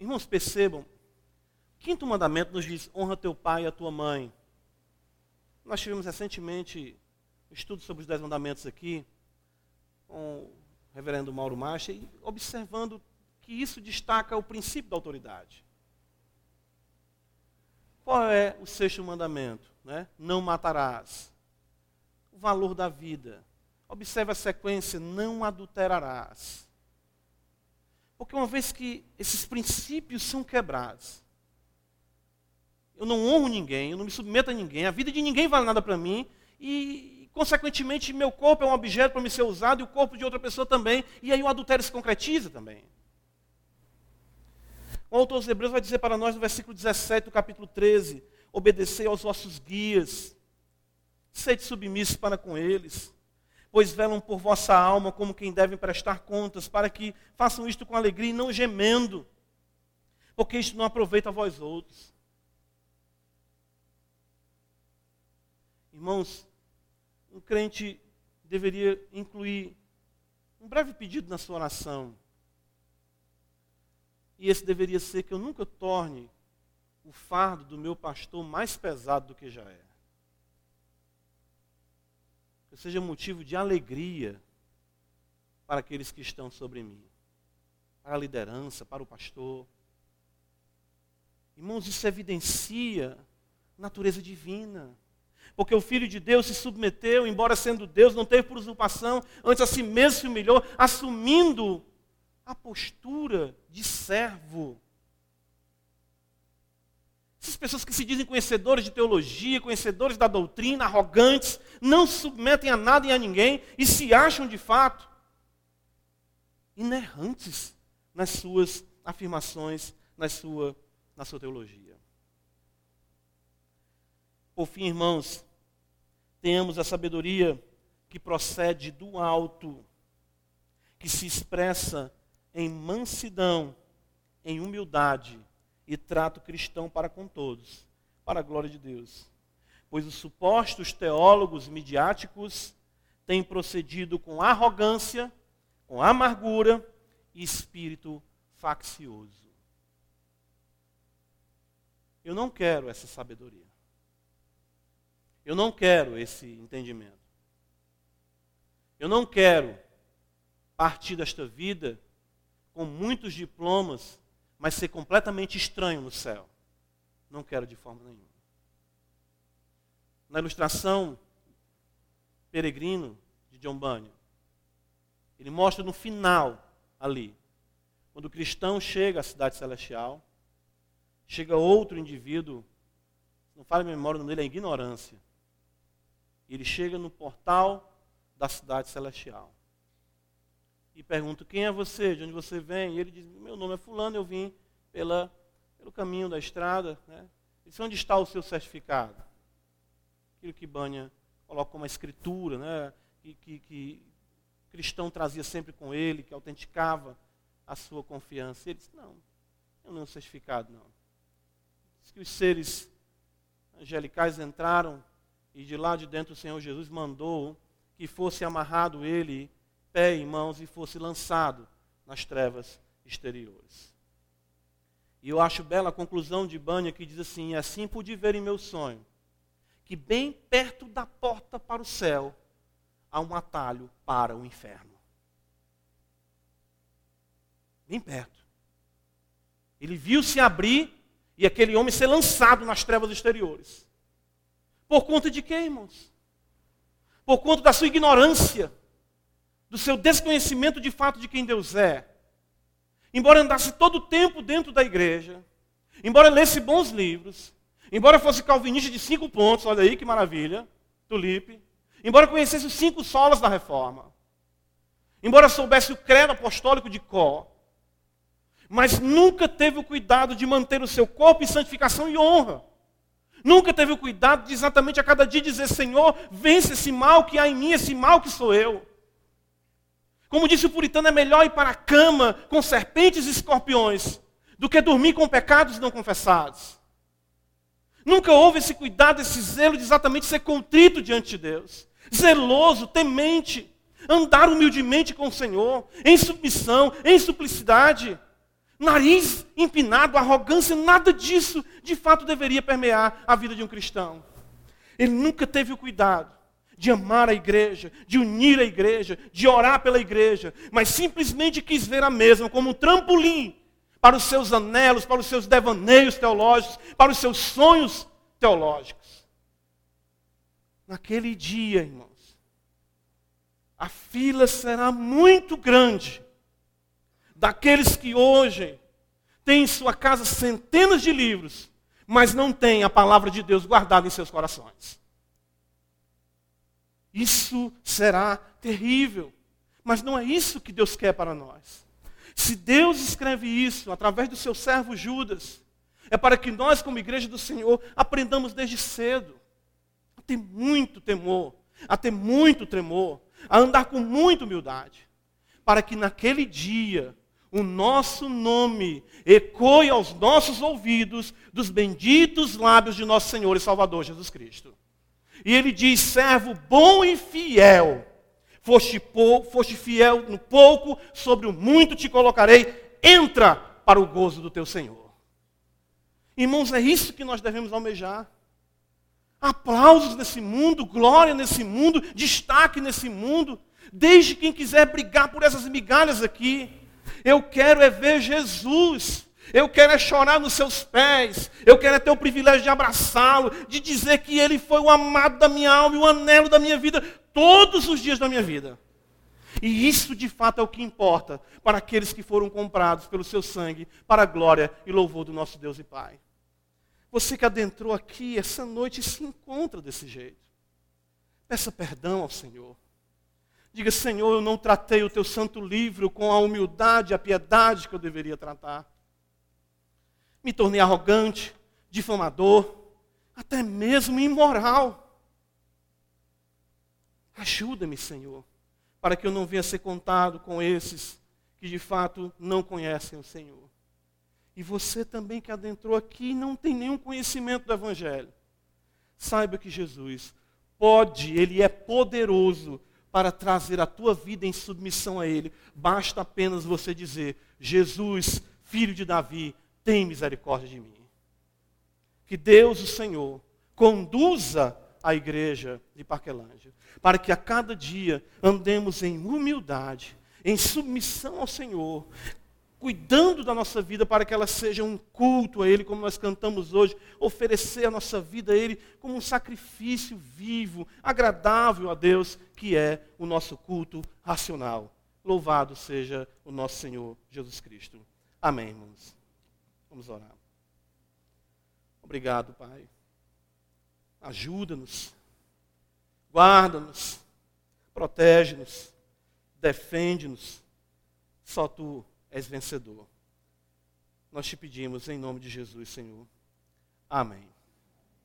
Irmãos, percebam, o quinto mandamento nos diz: honra teu pai e a tua mãe. Nós tivemos recentemente um estudo sobre os dez mandamentos aqui, com o reverendo Mauro Marcha, e observando que isso destaca o princípio da autoridade. Qual é o sexto mandamento? Né? Não matarás. O valor da vida. Observe a sequência: não adulterarás. Porque uma vez que esses princípios são quebrados, eu não honro ninguém, eu não me submeto a ninguém, a vida de ninguém vale nada para mim, e, consequentemente, meu corpo é um objeto para me ser usado e o corpo de outra pessoa também, e aí o adultério se concretiza também. O autor dos Hebreus vai dizer para nós no versículo 17 do capítulo 13: Obedecei aos vossos guias, sede submissos para com eles, pois velam por vossa alma como quem deve prestar contas, para que façam isto com alegria e não gemendo, porque isto não aproveita a vós outros. Irmãos, um crente deveria incluir um breve pedido na sua oração e esse deveria ser que eu nunca torne o fardo do meu pastor mais pesado do que já é. Que seja motivo de alegria para aqueles que estão sobre mim, para a liderança, para o pastor. Irmãos, isso evidencia natureza divina. Porque o Filho de Deus se submeteu, embora sendo Deus, não teve por usurpação, antes a si mesmo se humilhou, assumindo a postura de servo. Essas pessoas que se dizem conhecedores de teologia, conhecedores da doutrina, arrogantes, não se submetem a nada e a ninguém e se acham de fato inerrantes nas suas afirmações, na sua, na sua teologia. Por fim, irmãos, tenhamos a sabedoria que procede do alto, que se expressa em mansidão, em humildade e trato cristão para com todos, para a glória de Deus. Pois os supostos teólogos midiáticos têm procedido com arrogância, com amargura e espírito faccioso. Eu não quero essa sabedoria. Eu não quero esse entendimento. Eu não quero partir desta vida com muitos diplomas, mas ser completamente estranho no céu. Não quero de forma nenhuma. Na ilustração Peregrino de John Bunyan, ele mostra no final ali quando o cristão chega à cidade celestial, chega outro indivíduo, não fala a memória, o nome dele é ignorância. Ele chega no portal da cidade celestial. E pergunta: Quem é você? De onde você vem? E ele diz: Meu nome é Fulano, eu vim pela, pelo caminho da estrada. Né? Ele diz: Onde está o seu certificado? Aquilo que Banha coloca como uma escritura, né? que, que, que cristão trazia sempre com ele, que autenticava a sua confiança. E ele disse: Não, eu não certificado, não. Diz que os seres angelicais entraram e de lá de dentro o Senhor Jesus mandou que fosse amarrado ele, pé e mãos, e fosse lançado nas trevas exteriores. E eu acho bela a conclusão de Banya que diz assim: Assim pude ver em meu sonho que bem perto da porta para o céu há um atalho para o inferno. Bem perto. Ele viu se abrir e aquele homem ser lançado nas trevas exteriores. Por conta de quê, irmãos? Por conta da sua ignorância, do seu desconhecimento de fato de quem Deus é. Embora andasse todo o tempo dentro da igreja, embora lesse bons livros, embora fosse calvinista de cinco pontos, olha aí que maravilha, tulipe, embora conhecesse os cinco solas da reforma, embora soubesse o credo apostólico de Có, mas nunca teve o cuidado de manter o seu corpo em santificação e honra. Nunca teve o cuidado de exatamente a cada dia dizer: Senhor, vence esse mal que há em mim, esse mal que sou eu. Como disse o puritano, é melhor ir para a cama com serpentes e escorpiões do que dormir com pecados não confessados. Nunca houve esse cuidado, esse zelo de exatamente ser contrito diante de Deus, zeloso, temente, andar humildemente com o Senhor, em submissão, em simplicidade nariz empinado, arrogância, nada disso de fato deveria permear a vida de um cristão. Ele nunca teve o cuidado de amar a igreja, de unir a igreja, de orar pela igreja, mas simplesmente quis ver a mesma como um trampolim para os seus anelos, para os seus devaneios teológicos, para os seus sonhos teológicos. Naquele dia, irmãos, a fila será muito grande daqueles que hoje têm em sua casa centenas de livros, mas não têm a palavra de Deus guardada em seus corações. Isso será terrível, mas não é isso que Deus quer para nós. Se Deus escreve isso através do seu servo Judas, é para que nós, como igreja do Senhor, aprendamos desde cedo a ter muito temor, a ter muito tremor, a andar com muita humildade, para que naquele dia o nosso nome ecoe aos nossos ouvidos dos benditos lábios de nosso Senhor e Salvador Jesus Cristo. E ele diz: servo bom e fiel, foste, foste fiel no pouco, sobre o muito te colocarei, entra para o gozo do teu Senhor. Irmãos, é isso que nós devemos almejar. Aplausos nesse mundo, glória nesse mundo, destaque nesse mundo. Desde quem quiser brigar por essas migalhas aqui. Eu quero é ver Jesus. Eu quero é chorar nos seus pés. Eu quero é ter o privilégio de abraçá-lo, de dizer que ele foi o amado da minha alma e o anelo da minha vida todos os dias da minha vida. E isso de fato é o que importa para aqueles que foram comprados pelo seu sangue, para a glória e louvor do nosso Deus e Pai. Você que adentrou aqui essa noite se encontra desse jeito. Peça perdão ao Senhor. Diga, Senhor, eu não tratei o teu santo livro com a humildade, a piedade que eu deveria tratar. Me tornei arrogante, difamador, até mesmo imoral. Ajuda-me, Senhor, para que eu não venha ser contado com esses que de fato não conhecem o Senhor. E você também que adentrou aqui não tem nenhum conhecimento do Evangelho. Saiba que Jesus pode, Ele é poderoso para trazer a tua vida em submissão a Ele. Basta apenas você dizer: Jesus, filho de Davi, tem misericórdia de mim. Que Deus, o Senhor, conduza a igreja de Parquelândia, para que a cada dia andemos em humildade, em submissão ao Senhor, cuidando da nossa vida para que ela seja um culto a Ele, como nós cantamos hoje, oferecer a nossa vida a Ele como um sacrifício vivo, agradável a Deus, que é o nosso culto racional. Louvado seja o nosso Senhor Jesus Cristo. Amém, irmãos. Vamos orar. Obrigado, Pai. Ajuda-nos, guarda-nos, protege-nos, defende-nos. Só tu és vencedor. Nós te pedimos em nome de Jesus, Senhor. Amém.